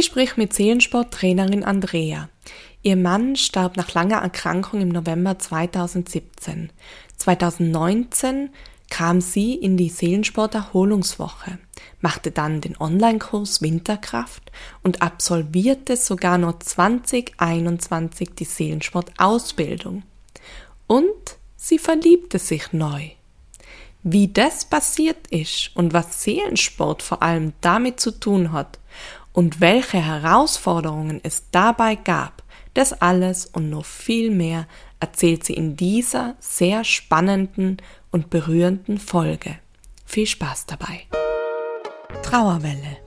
Ich sprich mit Seelensporttrainerin Andrea. Ihr Mann starb nach langer Erkrankung im November 2017. 2019 kam sie in die Seelensport-Erholungswoche, machte dann den Online-Kurs Winterkraft und absolvierte sogar noch 2021 die Seelensport-Ausbildung. Und sie verliebte sich neu. Wie das passiert ist und was Seelensport vor allem damit zu tun hat und welche Herausforderungen es dabei gab, das alles und noch viel mehr erzählt sie in dieser sehr spannenden und berührenden Folge. Viel Spaß dabei. Trauerwelle.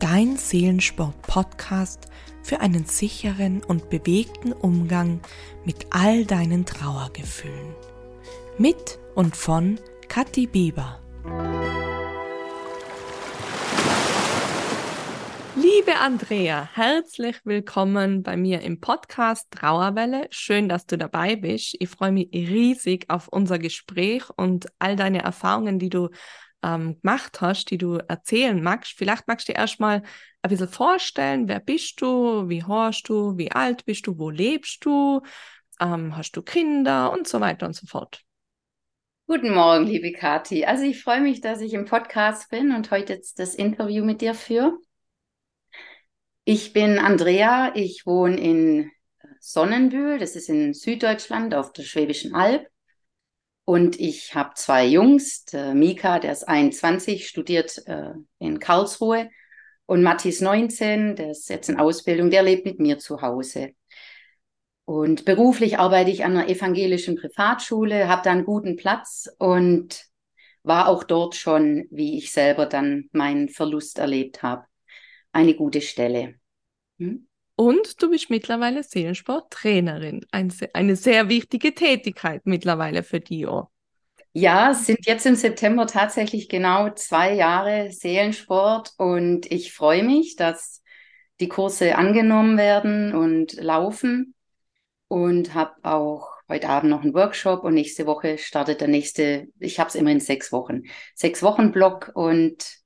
Dein Seelensport-Podcast für einen sicheren und bewegten Umgang mit all deinen Trauergefühlen. Mit und von Kathi Bieber. Liebe Andrea, herzlich willkommen bei mir im Podcast Trauerwelle. Schön, dass du dabei bist. Ich freue mich riesig auf unser Gespräch und all deine Erfahrungen, die du ähm, gemacht hast, die du erzählen magst. Vielleicht magst du dir erstmal ein bisschen vorstellen, wer bist du, wie horchst du, wie alt bist du, wo lebst du, ähm, hast du Kinder und so weiter und so fort. Guten Morgen, liebe Kathi. Also ich freue mich, dass ich im Podcast bin und heute jetzt das Interview mit dir führe. Ich bin Andrea, ich wohne in Sonnenbühl, das ist in Süddeutschland auf der Schwäbischen Alb. Und ich habe zwei Jungs, der Mika, der ist 21, studiert äh, in Karlsruhe. Und Mathis 19, der ist jetzt in Ausbildung, der lebt mit mir zu Hause. Und beruflich arbeite ich an einer evangelischen Privatschule, habe da einen guten Platz und war auch dort schon, wie ich selber dann meinen Verlust erlebt habe, eine gute Stelle. Hm? Und du bist mittlerweile Seelensporttrainerin. Ein, eine sehr wichtige Tätigkeit mittlerweile für Dio. Ja, es sind jetzt im September tatsächlich genau zwei Jahre Seelensport und ich freue mich, dass die Kurse angenommen werden und laufen und habe auch heute Abend noch einen Workshop und nächste Woche startet der nächste, ich habe es immer in sechs Wochen, sechs Wochen Block und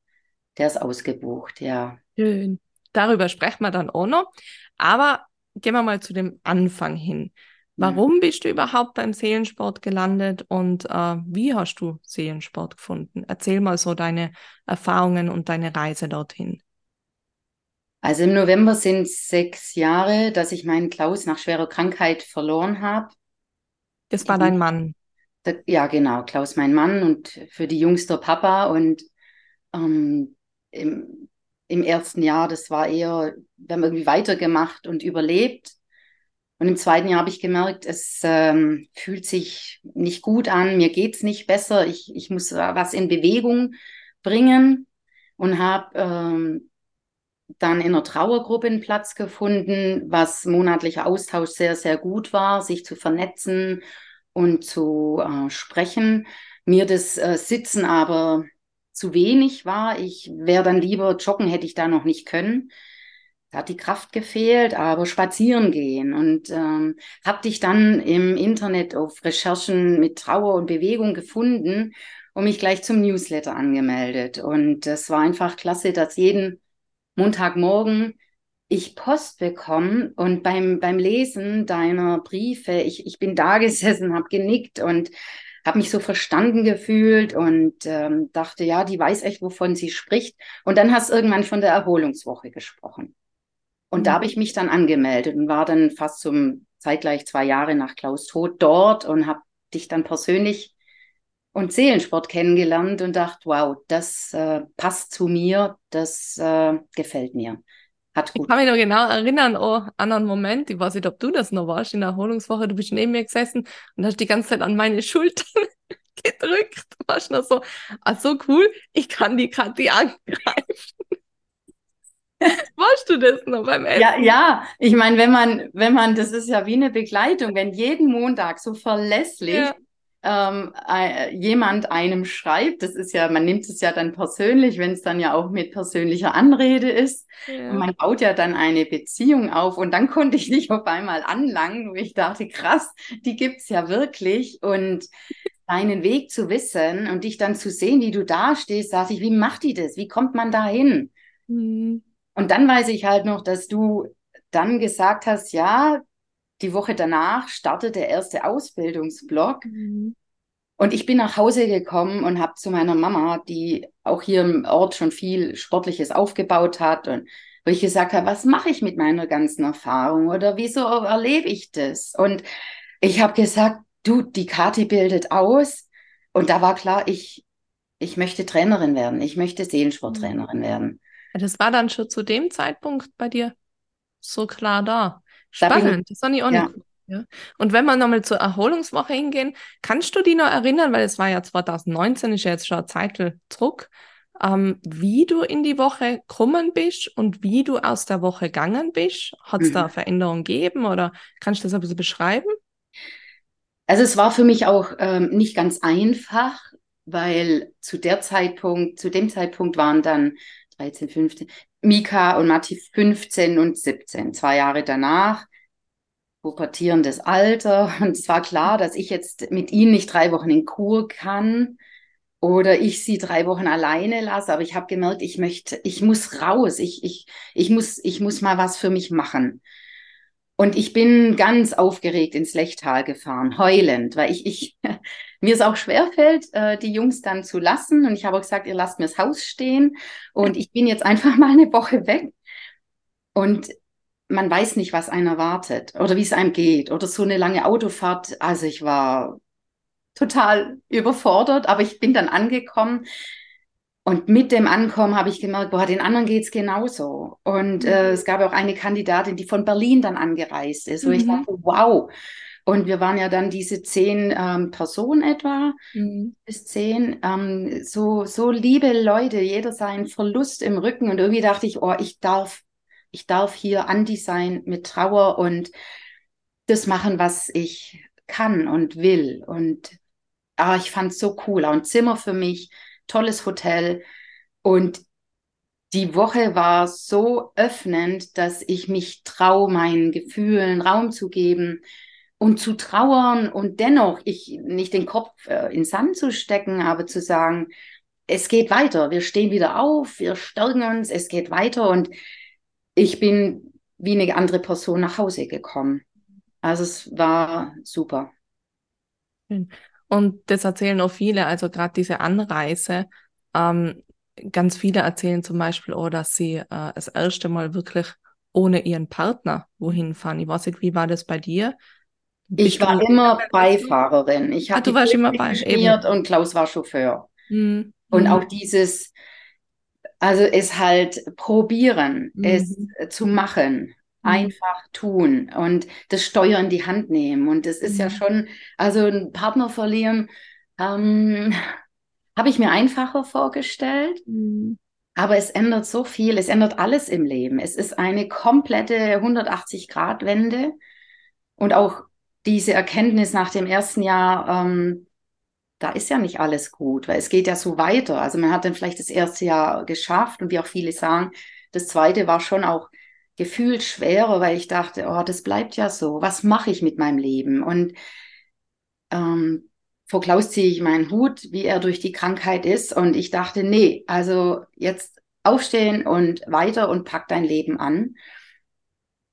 der ist ausgebucht, ja. Schön. Darüber sprechen wir dann auch noch. Aber gehen wir mal zu dem Anfang hin. Warum ja. bist du überhaupt beim Seelensport gelandet und äh, wie hast du Seelensport gefunden? Erzähl mal so deine Erfahrungen und deine Reise dorthin. Also im November sind es sechs Jahre, dass ich meinen Klaus nach schwerer Krankheit verloren habe. Das war dein Mann. Ja, genau, Klaus mein Mann und für die Jungs der Papa. Und ähm, im, ersten Jahr, das war eher, wir haben irgendwie weitergemacht und überlebt. Und im zweiten Jahr habe ich gemerkt, es ähm, fühlt sich nicht gut an, mir geht's nicht besser, ich, ich muss was in Bewegung bringen und habe ähm, dann in einer Trauergruppe einen Platz gefunden, was monatlicher Austausch sehr, sehr gut war, sich zu vernetzen und zu äh, sprechen. Mir das äh, Sitzen aber zu wenig war. Ich wäre dann lieber joggen, hätte ich da noch nicht können. Da hat die Kraft gefehlt, aber spazieren gehen. Und ähm, habe dich dann im Internet auf Recherchen mit Trauer und Bewegung gefunden und mich gleich zum Newsletter angemeldet. Und es war einfach klasse, dass jeden Montagmorgen ich Post bekomme und beim, beim Lesen deiner Briefe, ich, ich bin da gesessen, habe genickt und habe mich so verstanden gefühlt und ähm, dachte, ja, die weiß echt, wovon sie spricht. Und dann hast du irgendwann von der Erholungswoche gesprochen. Und mhm. da habe ich mich dann angemeldet und war dann fast zum zeitgleich zwei Jahre nach Klaus Tod dort und habe dich dann persönlich und Seelensport kennengelernt und dachte, wow, das äh, passt zu mir, das äh, gefällt mir. Hat gut. Ich kann mich noch genau erinnern oh, an einen Moment, ich weiß nicht, ob du das noch warst, in der Erholungswoche, du bist neben mir gesessen und hast die ganze Zeit an meine Schultern gedrückt. Du warst noch so, ah, so cool, ich kann die Kathi angreifen. Warst du das noch beim Essen? Ja, ja. Ich meine, wenn man, wenn man, das ist ja wie eine Begleitung, wenn jeden Montag so verlässlich ja ähm, äh, jemand einem schreibt, das ist ja, man nimmt es ja dann persönlich, wenn es dann ja auch mit persönlicher Anrede ist. Ja. Und man baut ja dann eine Beziehung auf und dann konnte ich dich auf einmal anlangen, wo ich dachte, krass, die gibt's ja wirklich und deinen Weg zu wissen und dich dann zu sehen, wie du da stehst, dachte ich, wie macht die das? Wie kommt man da hin? Mhm. Und dann weiß ich halt noch, dass du dann gesagt hast, ja, die Woche danach startet der erste Ausbildungsblock. Mhm. Und ich bin nach Hause gekommen und habe zu meiner Mama, die auch hier im Ort schon viel Sportliches aufgebaut hat und wo ich gesagt habe, was mache ich mit meiner ganzen Erfahrung oder wieso erlebe ich das? Und ich habe gesagt, du, die Kati bildet aus. Und da war klar, ich, ich möchte Trainerin werden. Ich möchte Seelensporttrainerin werden. Das war dann schon zu dem Zeitpunkt bei dir so klar da. Spannend, da das war nicht auch ja. Und wenn wir nochmal zur Erholungswoche hingehen, kannst du dich noch erinnern, weil es war ja 2019, ist ja jetzt schon eine Zeit zurück, ähm, wie du in die Woche gekommen bist und wie du aus der Woche gegangen bist? Hat es mhm. da Veränderungen gegeben oder kannst du das ein bisschen beschreiben? Also es war für mich auch ähm, nicht ganz einfach, weil zu der Zeitpunkt, zu dem Zeitpunkt waren dann 13, 15, Mika und Matti 15 und 17, zwei Jahre danach, pubertierendes Alter. Und es war klar, dass ich jetzt mit ihnen nicht drei Wochen in Kur kann oder ich sie drei Wochen alleine lasse. Aber ich habe gemerkt, ich möchte, ich muss raus, ich, ich, ich, muss, ich muss mal was für mich machen. Und ich bin ganz aufgeregt ins Lechtal gefahren, heulend, weil ich, ich mir es auch schwerfällt, äh, die Jungs dann zu lassen. Und ich habe gesagt, ihr lasst mir das Haus stehen. Und ich bin jetzt einfach mal eine Woche weg. Und man weiß nicht, was einen erwartet oder wie es einem geht. Oder so eine lange Autofahrt. Also ich war total überfordert, aber ich bin dann angekommen. Und mit dem Ankommen habe ich gemerkt, boah, den anderen geht es genauso. Und äh, mhm. es gab auch eine Kandidatin, die von Berlin dann angereist ist, wo mhm. ich dachte, wow. Und wir waren ja dann diese zehn ähm, Personen etwa, mhm. bis zehn, ähm, so, so liebe Leute, jeder seinen Verlust im Rücken. Und irgendwie dachte ich, oh, ich darf, ich darf hier Andi sein mit Trauer und das machen, was ich kann und will. Und ah, ich fand es so cool. Ein Zimmer für mich, tolles Hotel. Und die Woche war so öffnend, dass ich mich traue, meinen Gefühlen Raum zu geben und zu trauern und dennoch ich nicht den Kopf äh, in Sand zu stecken, aber zu sagen, es geht weiter, wir stehen wieder auf, wir stärken uns, es geht weiter und ich bin wie eine andere Person nach Hause gekommen. Also es war super. Und das erzählen auch viele, also gerade diese Anreise. Ähm, ganz viele erzählen zum Beispiel auch, dass sie äh, das erste Mal wirklich ohne ihren Partner wohin fahren. Ich weiß nicht, wie war das bei dir? Bist ich war immer Beifahrerin. Ich ah, du warst immer bei und Klaus war Chauffeur. Mhm. Und auch dieses, also es halt probieren, mhm. es zu machen, Mhm. Einfach tun und das Steuer in die Hand nehmen. Und das ist mhm. ja schon, also einen Partner verlieren, ähm, habe ich mir einfacher vorgestellt. Mhm. Aber es ändert so viel, es ändert alles im Leben. Es ist eine komplette 180-Grad-Wende. Und auch diese Erkenntnis nach dem ersten Jahr, ähm, da ist ja nicht alles gut, weil es geht ja so weiter. Also man hat dann vielleicht das erste Jahr geschafft und wie auch viele sagen, das zweite war schon auch gefühlt schwerer, weil ich dachte, oh, das bleibt ja so. Was mache ich mit meinem Leben? Und ähm, vor Klaus ziehe ich meinen Hut, wie er durch die Krankheit ist. Und ich dachte, nee, also jetzt aufstehen und weiter und pack dein Leben an.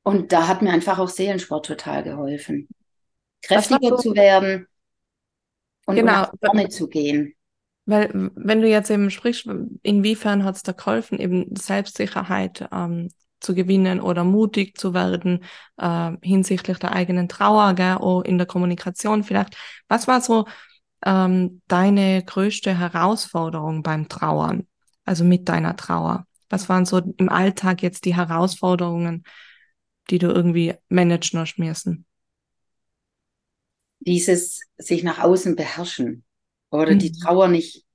Und da hat mir einfach auch Seelensport total geholfen. Kräftiger so? zu werden und genau. vorne zu gehen. Weil, wenn du jetzt eben sprichst, inwiefern hat es da geholfen, eben Selbstsicherheit ähm, zu gewinnen oder mutig zu werden äh, hinsichtlich der eigenen Trauer, gell, auch in der Kommunikation vielleicht. Was war so ähm, deine größte Herausforderung beim Trauern, also mit deiner Trauer? Was waren so im Alltag jetzt die Herausforderungen, die du irgendwie managen hast müssen? Dieses sich nach außen beherrschen oder mhm. die Trauer nicht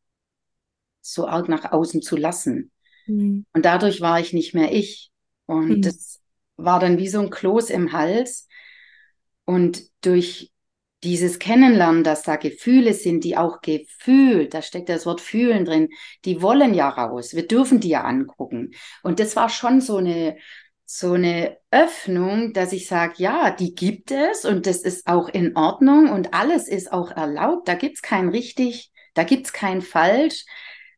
so arg nach außen zu lassen. Mhm. Und dadurch war ich nicht mehr ich. Und mhm. das war dann wie so ein Kloß im Hals. Und durch dieses Kennenlernen, dass da Gefühle sind, die auch gefühlt, da steckt das Wort fühlen drin, die wollen ja raus. Wir dürfen die ja angucken. Und das war schon so eine, so eine Öffnung, dass ich sage, ja, die gibt es und das ist auch in Ordnung und alles ist auch erlaubt. Da gibt es kein richtig, da gibt es kein falsch.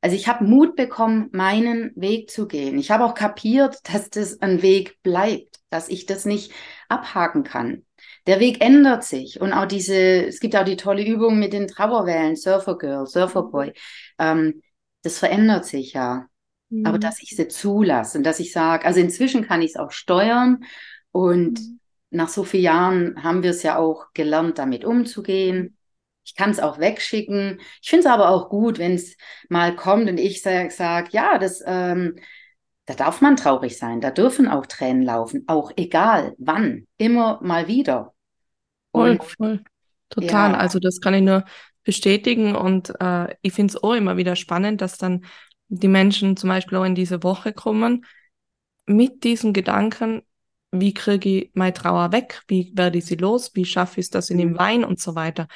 Also ich habe Mut bekommen, meinen Weg zu gehen. Ich habe auch kapiert, dass das ein Weg bleibt, dass ich das nicht abhaken kann. Der Weg ändert sich und auch diese, es gibt auch die tolle Übung mit den Trauerwellen, Surfer Girl, Surfer Boy. Ähm, das verändert sich ja. Mhm. Aber dass ich sie zulasse und dass ich sage, also inzwischen kann ich es auch steuern und mhm. nach so vielen Jahren haben wir es ja auch gelernt, damit umzugehen. Ich kann es auch wegschicken. Ich finde es aber auch gut, wenn es mal kommt und ich sage, sag, ja, das, ähm, da darf man traurig sein, da dürfen auch Tränen laufen, auch egal wann, immer mal wieder. Voll, voll. Total. Ja. Also das kann ich nur bestätigen und äh, ich finde es auch immer wieder spannend, dass dann die Menschen zum Beispiel auch in diese Woche kommen mit diesem Gedanken, wie kriege ich meine Trauer weg, wie werde ich sie los, wie schaffe ich es, dass ich mhm. im Wein und so weiter.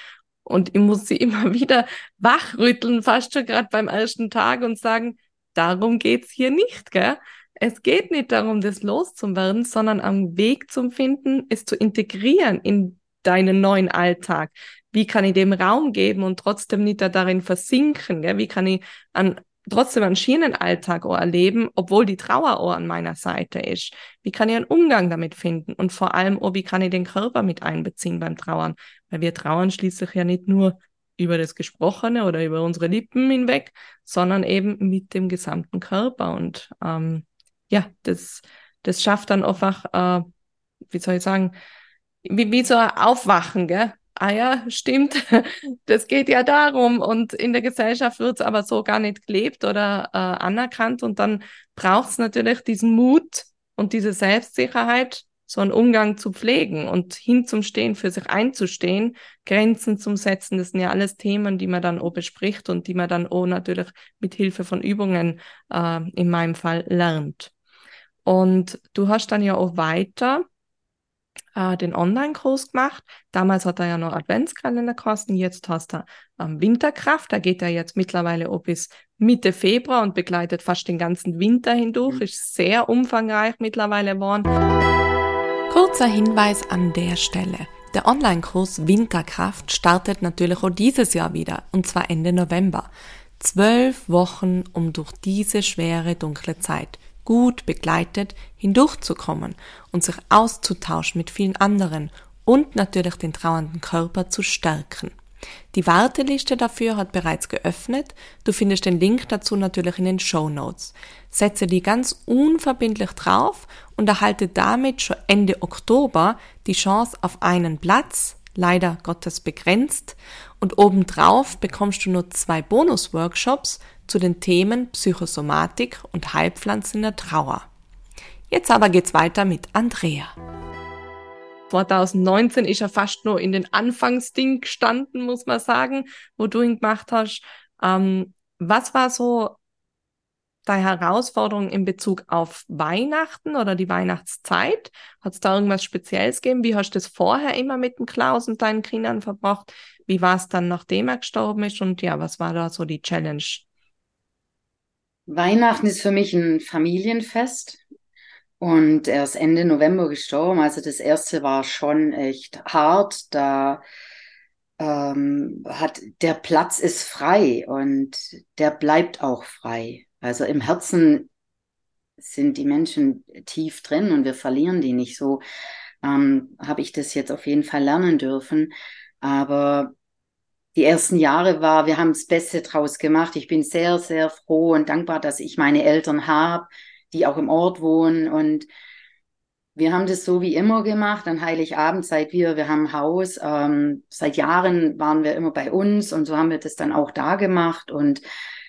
Und ich muss sie immer wieder wachrütteln, fast schon gerade beim ersten Tag und sagen, darum geht's hier nicht, gell? Es geht nicht darum, das loszuwerden, sondern am Weg zum Finden, es zu integrieren in deinen neuen Alltag. Wie kann ich dem Raum geben und trotzdem nicht da darin versinken? Gell? Wie kann ich an, trotzdem einen Schienenalltag erleben, obwohl die Trauer auch an meiner Seite ist? Wie kann ich einen Umgang damit finden? Und vor allem auch, wie kann ich den Körper mit einbeziehen beim Trauern? Weil wir trauern schließlich ja nicht nur über das Gesprochene oder über unsere Lippen hinweg, sondern eben mit dem gesamten Körper. Und ähm, ja, das, das schafft dann einfach, äh, wie soll ich sagen, wie, wie so ein Aufwachen, gell? Ah ja, stimmt, das geht ja darum. Und in der Gesellschaft wird es aber so gar nicht gelebt oder äh, anerkannt. Und dann braucht es natürlich diesen Mut und diese Selbstsicherheit, so einen Umgang zu pflegen und hinzustehen, für sich einzustehen, Grenzen zu setzen. Das sind ja alles Themen, die man dann auch bespricht und die man dann auch natürlich mit Hilfe von Übungen äh, in meinem Fall lernt. Und du hast dann ja auch weiter äh, den Online-Kurs gemacht. Damals hat er ja noch Adventskalender kosten, jetzt hast du ähm, Winterkraft. Da geht er jetzt mittlerweile auch bis Mitte Februar und begleitet fast den ganzen Winter hindurch. Mhm. Ist sehr umfangreich mittlerweile geworden. Kurzer Hinweis an der Stelle. Der Online-Kurs Winterkraft startet natürlich auch dieses Jahr wieder, und zwar Ende November. Zwölf Wochen, um durch diese schwere, dunkle Zeit gut begleitet hindurchzukommen und sich auszutauschen mit vielen anderen und natürlich den trauernden Körper zu stärken. Die Warteliste dafür hat bereits geöffnet. Du findest den Link dazu natürlich in den Show Notes. Setze die ganz unverbindlich drauf und erhalte damit schon Ende Oktober die Chance auf einen Platz, leider Gottes begrenzt, und obendrauf bekommst du nur zwei Bonus-Workshops zu den Themen Psychosomatik und Heilpflanzen der Trauer. Jetzt aber geht's weiter mit Andrea. 2019 ist er fast nur in den Anfangsding gestanden, muss man sagen, wo du ihn gemacht hast. Ähm, was war so deine Herausforderung in Bezug auf Weihnachten oder die Weihnachtszeit? Hat es da irgendwas Spezielles gegeben? Wie hast du das vorher immer mit dem Klaus und deinen Kindern verbracht? Wie war es dann, nachdem er gestorben ist? Und ja, was war da so die Challenge? Weihnachten ist für mich ein Familienfest. Und er ist Ende November gestorben. Also das erste war schon echt hart. Da ähm, hat der Platz ist frei und der bleibt auch frei. Also im Herzen sind die Menschen tief drin und wir verlieren die nicht. So ähm, habe ich das jetzt auf jeden Fall lernen dürfen. Aber die ersten Jahre war, wir haben das Beste draus gemacht. Ich bin sehr, sehr froh und dankbar, dass ich meine Eltern habe, die auch im Ort wohnen. Und wir haben das so wie immer gemacht. An Heiligabend seit wir, wir haben ein Haus. Ähm, seit Jahren waren wir immer bei uns und so haben wir das dann auch da gemacht und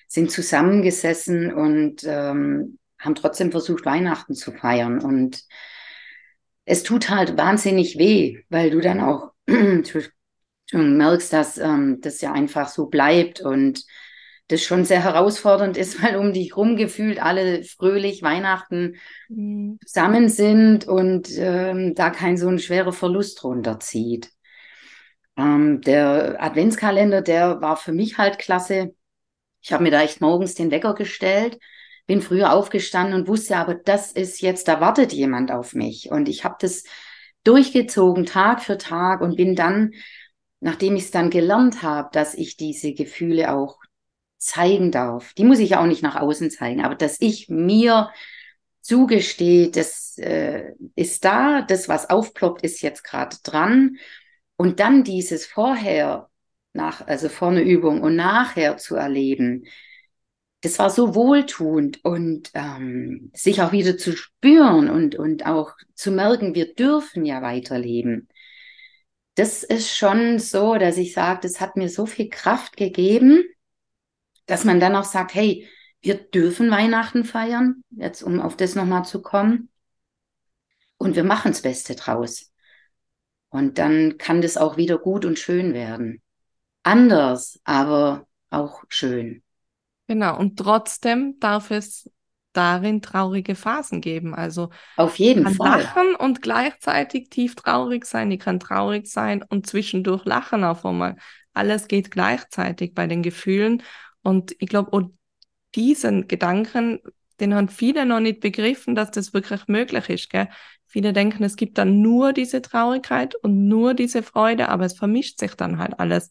sind zusammengesessen und ähm, haben trotzdem versucht, Weihnachten zu feiern. Und es tut halt wahnsinnig weh, weil du dann auch merkst, dass ähm, das ja einfach so bleibt und das schon sehr herausfordernd ist, weil um dich rum gefühlt alle fröhlich Weihnachten mhm. zusammen sind und ähm, da kein so ein schwerer Verlust runterzieht. Ähm, der Adventskalender, der war für mich halt klasse. Ich habe mir da echt morgens den Wecker gestellt, bin früher aufgestanden und wusste aber, das ist jetzt, da wartet jemand auf mich. Und ich habe das durchgezogen, Tag für Tag und bin dann, nachdem ich es dann gelernt habe, dass ich diese Gefühle auch zeigen darf. Die muss ich auch nicht nach außen zeigen, aber dass ich mir zugestehe, das äh, ist da, das, was aufploppt, ist jetzt gerade dran. Und dann dieses vorher, nach, also vor einer Übung und nachher zu erleben, das war so wohltuend und ähm, sich auch wieder zu spüren und, und auch zu merken, wir dürfen ja weiterleben. Das ist schon so, dass ich sage, das hat mir so viel Kraft gegeben, dass man dann auch sagt, hey, wir dürfen Weihnachten feiern, jetzt um auf das nochmal zu kommen. Und wir machen das Beste draus. Und dann kann das auch wieder gut und schön werden. Anders, aber auch schön. Genau, und trotzdem darf es darin traurige Phasen geben. Also auf jeden kann Fall. lachen und gleichzeitig tief traurig sein. Die kann traurig sein und zwischendurch lachen auf einmal. Alles geht gleichzeitig bei den Gefühlen. Und ich glaube, oh, diesen Gedanken, den haben viele noch nicht begriffen, dass das wirklich möglich ist. Gell? Viele denken, es gibt dann nur diese Traurigkeit und nur diese Freude, aber es vermischt sich dann halt alles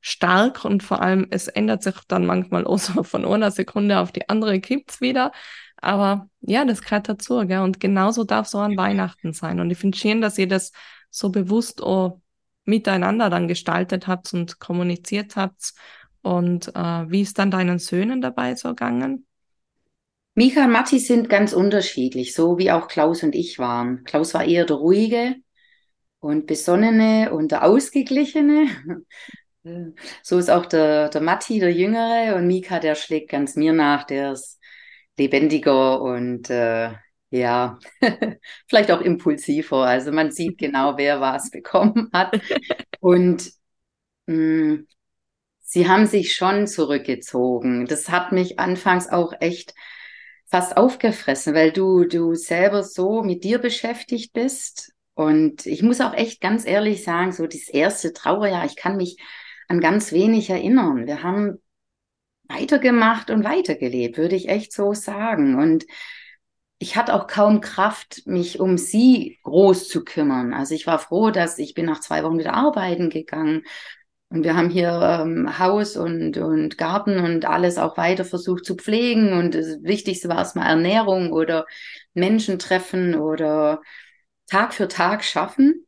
stark und vor allem es ändert sich dann manchmal auch so von einer Sekunde auf die andere kippt's wieder. Aber ja, das gehört dazu, gell? Und genauso darf so an Weihnachten sein. Und ich finde schön, dass ihr das so bewusst auch miteinander dann gestaltet habt und kommuniziert habt. Und äh, wie ist dann deinen Söhnen dabei so gegangen? Mika und Matti sind ganz unterschiedlich, so wie auch Klaus und ich waren. Klaus war eher der ruhige und besonnene und der ausgeglichene. So ist auch der, der Matti, der Jüngere, und Mika, der schlägt ganz mir nach, der ist lebendiger und äh, ja, vielleicht auch impulsiver. Also man sieht genau, wer was bekommen hat. Und mh, mm, sie haben sich schon zurückgezogen. Das hat mich anfangs auch echt fast aufgefressen, weil du, du selber so mit dir beschäftigt bist. Und ich muss auch echt ganz ehrlich sagen, so das erste Trauerjahr, ich kann mich an ganz wenig erinnern. Wir haben weitergemacht und weitergelebt, würde ich echt so sagen. Und ich hatte auch kaum Kraft, mich um sie groß zu kümmern. Also ich war froh, dass ich bin nach zwei Wochen wieder arbeiten gegangen. Und wir haben hier ähm, Haus und, und Garten und alles auch weiter versucht zu pflegen. Und das Wichtigste war erstmal Ernährung oder Menschen treffen oder Tag für Tag schaffen.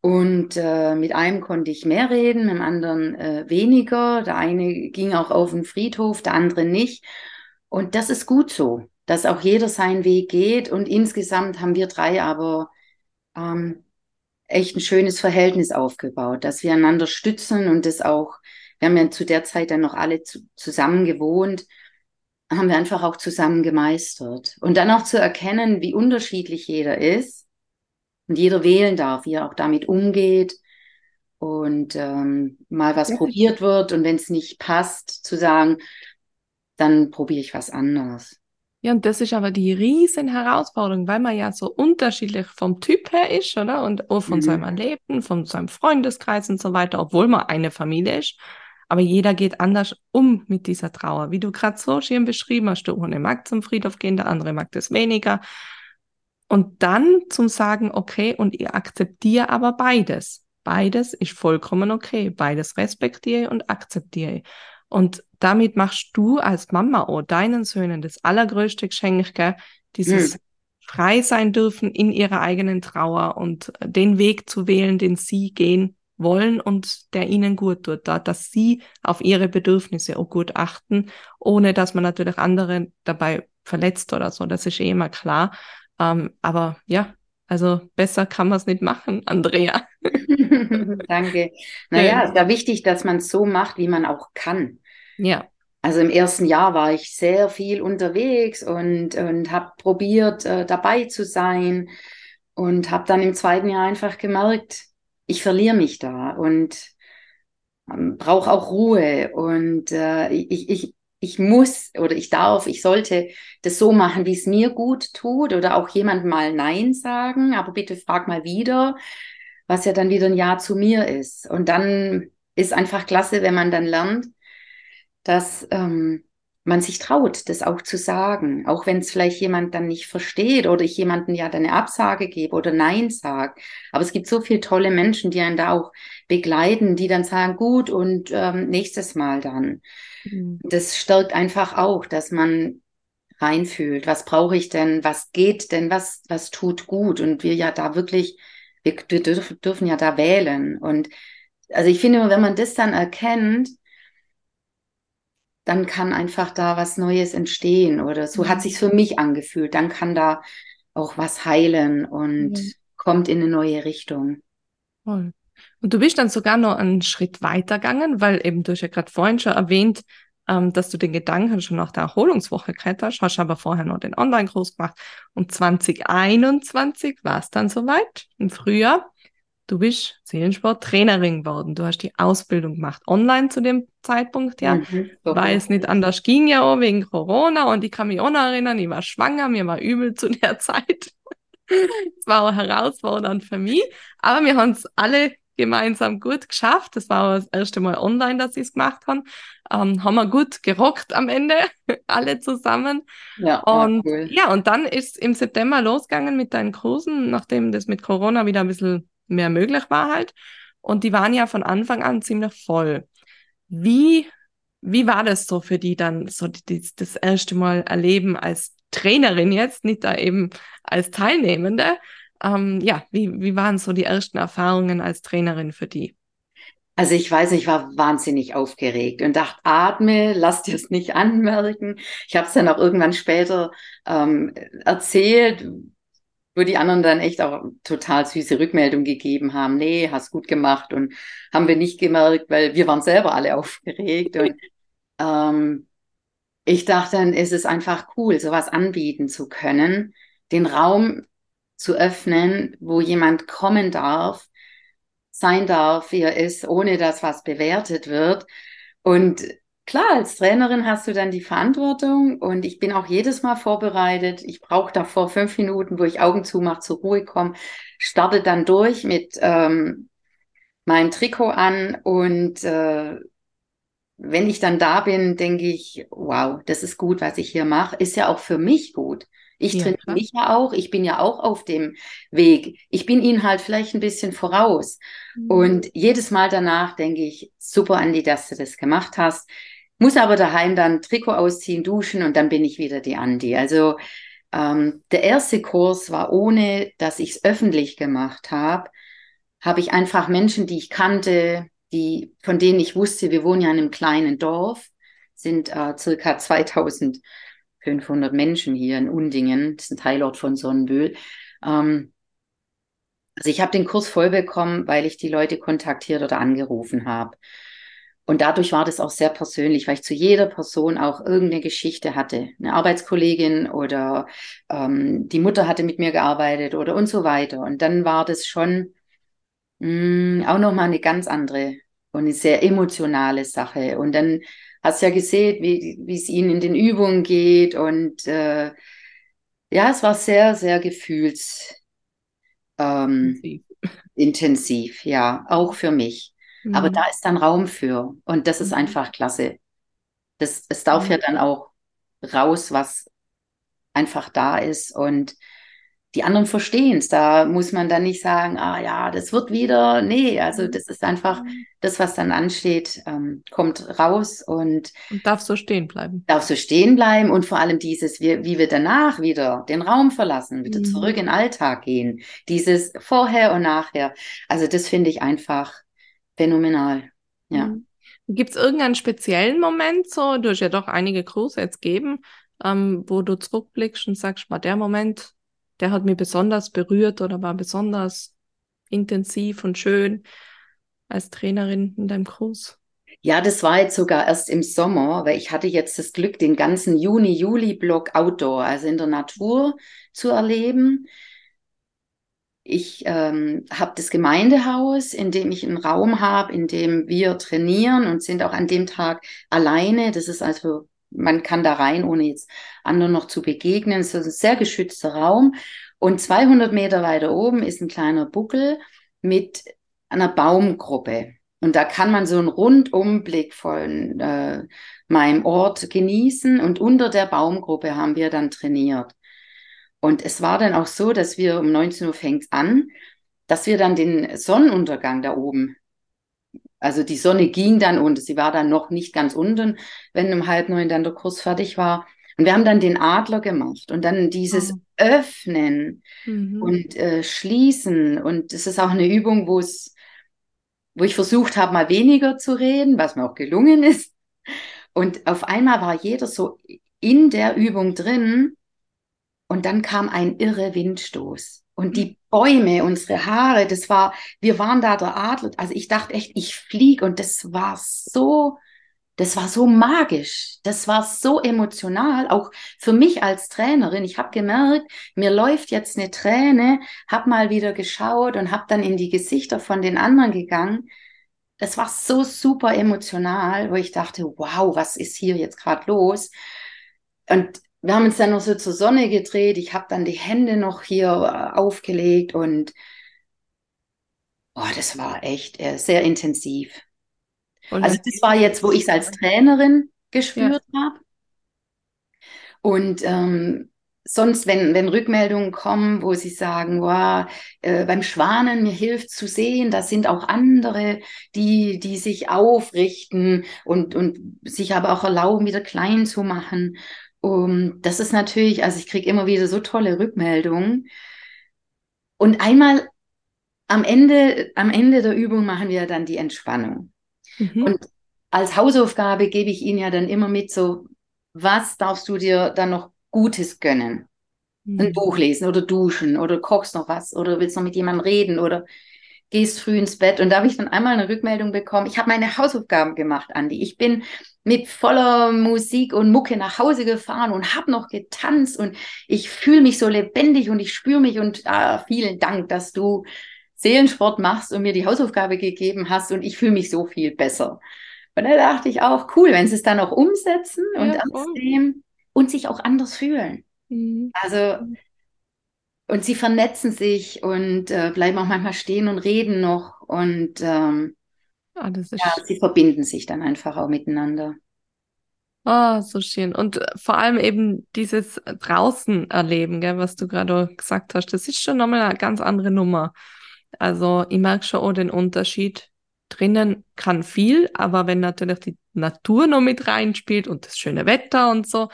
Und äh, mit einem konnte ich mehr reden, mit dem anderen äh, weniger. Der eine ging auch auf den Friedhof, der andere nicht. Und das ist gut so, dass auch jeder seinen Weg geht. Und insgesamt haben wir drei aber ähm, echt ein schönes Verhältnis aufgebaut, dass wir einander stützen und das auch, wir haben ja zu der Zeit dann noch alle zu, zusammen gewohnt, haben wir einfach auch zusammen gemeistert. Und dann auch zu erkennen, wie unterschiedlich jeder ist und jeder wählen darf, wie er auch damit umgeht und ähm, mal was ja. probiert wird und wenn es nicht passt, zu sagen, dann probiere ich was anderes. Ja, und das ist aber die riesen Herausforderung, weil man ja so unterschiedlich vom Typ her ist, oder? Und auch von mhm. seinem Erlebten, von seinem Freundeskreis und so weiter, obwohl man eine Familie ist. Aber jeder geht anders um mit dieser Trauer. Wie du gerade so schön beschrieben hast, der eine mag zum Friedhof gehen, der andere mag das weniger. Und dann zum Sagen, okay, und ich akzeptiere aber beides. Beides ist vollkommen okay. Beides respektiere und akzeptiere. Und damit machst du als Mama auch deinen Söhnen das allergrößte Geschenk, gell? dieses mhm. frei sein dürfen in ihrer eigenen Trauer und den Weg zu wählen, den sie gehen wollen und der ihnen gut tut, da, dass sie auf ihre Bedürfnisse auch gut achten, ohne dass man natürlich andere dabei verletzt oder so. Das ist eh immer klar. Ähm, aber ja, also besser kann man es nicht machen, Andrea. Danke. Naja, es ist ja wichtig, dass man es so macht, wie man auch kann. Ja. Also im ersten Jahr war ich sehr viel unterwegs und, und habe probiert, äh, dabei zu sein und habe dann im zweiten Jahr einfach gemerkt, ich verliere mich da und ähm, brauche auch Ruhe und äh, ich, ich, ich muss oder ich darf, ich sollte das so machen, wie es mir gut tut oder auch jemand mal Nein sagen, aber bitte frag mal wieder, was ja dann wieder ein Ja zu mir ist. Und dann ist einfach klasse, wenn man dann lernt, dass ähm, man sich traut, das auch zu sagen, auch wenn es vielleicht jemand dann nicht versteht oder ich jemanden ja dann eine Absage gebe oder Nein sage. Aber es gibt so viele tolle Menschen, die einen da auch begleiten, die dann sagen, gut und ähm, nächstes Mal dann. Mhm. Das stärkt einfach auch, dass man reinfühlt. Was brauche ich denn? Was geht denn? Was, was tut gut? Und wir ja da wirklich, wir, wir dürfen, dürfen ja da wählen. Und also ich finde, wenn man das dann erkennt, dann kann einfach da was Neues entstehen oder so hat mhm. sich für mich angefühlt. Dann kann da auch was heilen und mhm. kommt in eine neue Richtung. Voll. Und du bist dann sogar noch einen Schritt weiter gegangen, weil eben du hast ja gerade vorhin schon erwähnt, ähm, dass du den Gedanken schon nach der Erholungswoche gehabt hast, hast aber vorher noch den Online-Kurs gemacht und 2021 war es dann soweit, im Frühjahr. Du bist Seelensport-Trainerin geworden. Du hast die Ausbildung gemacht, online zu dem Zeitpunkt, ja. Mhm, Weil es nicht anders ging ja auch wegen Corona und ich kann mich auch noch erinnern, ich war schwanger, mir war übel zu der Zeit. Es war auch herausfordernd für mich, aber wir haben es alle gemeinsam gut geschafft. Das war das erste Mal online, dass ich es gemacht habe. Ähm, haben wir gut gerockt am Ende, alle zusammen. Ja, und cool. ja, und dann ist im September losgegangen mit deinen Kursen, nachdem das mit Corona wieder ein bisschen mehr möglich war halt. Und die waren ja von Anfang an ziemlich voll. Wie, wie war das so für die dann, so die, das erste Mal erleben als Trainerin jetzt, nicht da eben als Teilnehmende? Ähm, ja, wie, wie waren so die ersten Erfahrungen als Trainerin für die? Also ich weiß, ich war wahnsinnig aufgeregt und dachte, atme, lass dir es nicht anmerken. Ich habe es dann auch irgendwann später ähm, erzählt, wo die anderen dann echt auch total süße Rückmeldung gegeben haben. Nee, hast gut gemacht und haben wir nicht gemerkt, weil wir waren selber alle aufgeregt. Und ähm, ich dachte dann, ist es einfach cool, sowas anbieten zu können, den Raum zu öffnen, wo jemand kommen darf, sein darf, wie er ist, ohne dass was bewertet wird. Und klar, als Trainerin hast du dann die Verantwortung und ich bin auch jedes Mal vorbereitet. Ich brauche davor fünf Minuten, wo ich Augen zumache, zur Ruhe komme, starte dann durch mit ähm, meinem Trikot an und äh, wenn ich dann da bin, denke ich, wow, das ist gut, was ich hier mache. Ist ja auch für mich gut. Ich ja, trainiere mich ja auch, ich bin ja auch auf dem Weg. Ich bin ihnen halt vielleicht ein bisschen voraus. Mhm. Und jedes Mal danach denke ich, super, Andi, dass du das gemacht hast. Muss aber daheim dann Trikot ausziehen, duschen und dann bin ich wieder die Andi. Also ähm, der erste Kurs war ohne, dass ich es öffentlich gemacht habe, habe ich einfach Menschen, die ich kannte, die von denen ich wusste, wir wohnen ja in einem kleinen Dorf, sind äh, circa 2500 Menschen hier in Undingen, das ist ein Teilort von Sonnenbühl. Ähm, also ich habe den Kurs voll bekommen, weil ich die Leute kontaktiert oder angerufen habe. Und dadurch war das auch sehr persönlich, weil ich zu jeder Person auch irgendeine Geschichte hatte. Eine Arbeitskollegin oder ähm, die Mutter hatte mit mir gearbeitet oder und so weiter. Und dann war das schon mh, mm, auch nochmal eine ganz andere und eine sehr emotionale Sache. Und dann hast ja gesehen, wie, wie es ihnen in den Übungen geht. Und äh, ja, es war sehr, sehr gefühls ähm, intensiv, ja, auch für mich. Aber mhm. da ist dann Raum für. Und das ist mhm. einfach klasse. Das, es darf mhm. ja dann auch raus, was einfach da ist. Und die anderen verstehen es. Da muss man dann nicht sagen, ah ja, das wird wieder. Nee, also das ist einfach das, was dann ansteht, ähm, kommt raus und, und darf so stehen bleiben. Darf so stehen bleiben und vor allem dieses, wie, wie wir danach wieder den Raum verlassen, wieder mhm. zurück in den Alltag gehen. Dieses Vorher und Nachher. Also das finde ich einfach phänomenal. Ja. Mhm. Gibt es irgendeinen speziellen Moment, so, du hast ja doch einige Kurse jetzt gegeben, ähm, wo du zurückblickst und sagst, war der Moment, der hat mich besonders berührt oder war besonders intensiv und schön als Trainerin in deinem Kurs? Ja, das war jetzt sogar erst im Sommer, weil ich hatte jetzt das Glück, den ganzen Juni, Juli-Block Outdoor, also in der Natur zu erleben. Ich ähm, habe das Gemeindehaus, in dem ich einen Raum habe, in dem wir trainieren und sind auch an dem Tag alleine. Das ist also, man kann da rein, ohne jetzt anderen noch zu begegnen. Es ist ein sehr geschützter Raum. Und 200 Meter weiter oben ist ein kleiner Buckel mit einer Baumgruppe. Und da kann man so einen Rundumblick von äh, meinem Ort genießen. Und unter der Baumgruppe haben wir dann trainiert. Und es war dann auch so, dass wir um 19 Uhr fängt an, dass wir dann den Sonnenuntergang da oben, also die Sonne ging dann unter, sie war dann noch nicht ganz unten, wenn um halb neun dann der Kurs fertig war. Und wir haben dann den Adler gemacht und dann dieses oh. Öffnen mhm. und äh, Schließen. Und es ist auch eine Übung, wo es, wo ich versucht habe, mal weniger zu reden, was mir auch gelungen ist. Und auf einmal war jeder so in der Übung drin und dann kam ein irre Windstoß. Und die Bäume, unsere Haare, das war, wir waren da der Adler. Also ich dachte echt, ich fliege und das war so, das war so magisch. Das war so emotional, auch für mich als Trainerin. Ich habe gemerkt, mir läuft jetzt eine Träne, habe mal wieder geschaut und habe dann in die Gesichter von den anderen gegangen das war so super emotional, wo ich dachte, wow, was ist hier jetzt gerade los? Und wir haben uns dann noch so zur Sonne gedreht. Ich habe dann die Hände noch hier äh, aufgelegt und oh, das war echt äh, sehr intensiv. Und also das war jetzt, wo ich es als Trainerin gespürt ja. habe. Und ähm, sonst, wenn, wenn Rückmeldungen kommen, wo sie sagen, wow, äh, beim Schwanen, mir hilft zu sehen, da sind auch andere, die, die sich aufrichten und, und sich aber auch erlauben, wieder klein zu machen. Um, das ist natürlich, also ich kriege immer wieder so tolle Rückmeldungen. Und einmal am Ende, am Ende der Übung machen wir dann die Entspannung. Mhm. Und als Hausaufgabe gebe ich Ihnen ja dann immer mit so, was darfst du dir dann noch Gutes gönnen. Mhm. Ein Buch lesen oder duschen oder kochst noch was oder willst noch mit jemandem reden oder gehst früh ins Bett. Und da habe ich dann einmal eine Rückmeldung bekommen. Ich habe meine Hausaufgaben gemacht, Andi. Ich bin mit voller Musik und Mucke nach Hause gefahren und habe noch getanzt und ich fühle mich so lebendig und ich spüre mich und ah, vielen Dank, dass du Seelensport machst und mir die Hausaufgabe gegeben hast und ich fühle mich so viel besser. Und da dachte ich auch, cool, wenn sie es dann auch umsetzen und ernst nehmen, und sich auch anders fühlen. Mhm. Also, und sie vernetzen sich und äh, bleiben auch manchmal stehen und reden noch und ähm, ah, ja, sie verbinden sich dann einfach auch miteinander. Oh, so schön. Und äh, vor allem eben dieses draußen erleben, gell, was du gerade gesagt hast, das ist schon nochmal eine ganz andere Nummer. Also ich merke schon auch den Unterschied. Drinnen kann viel, aber wenn natürlich die Natur noch mit reinspielt und das schöne Wetter und so,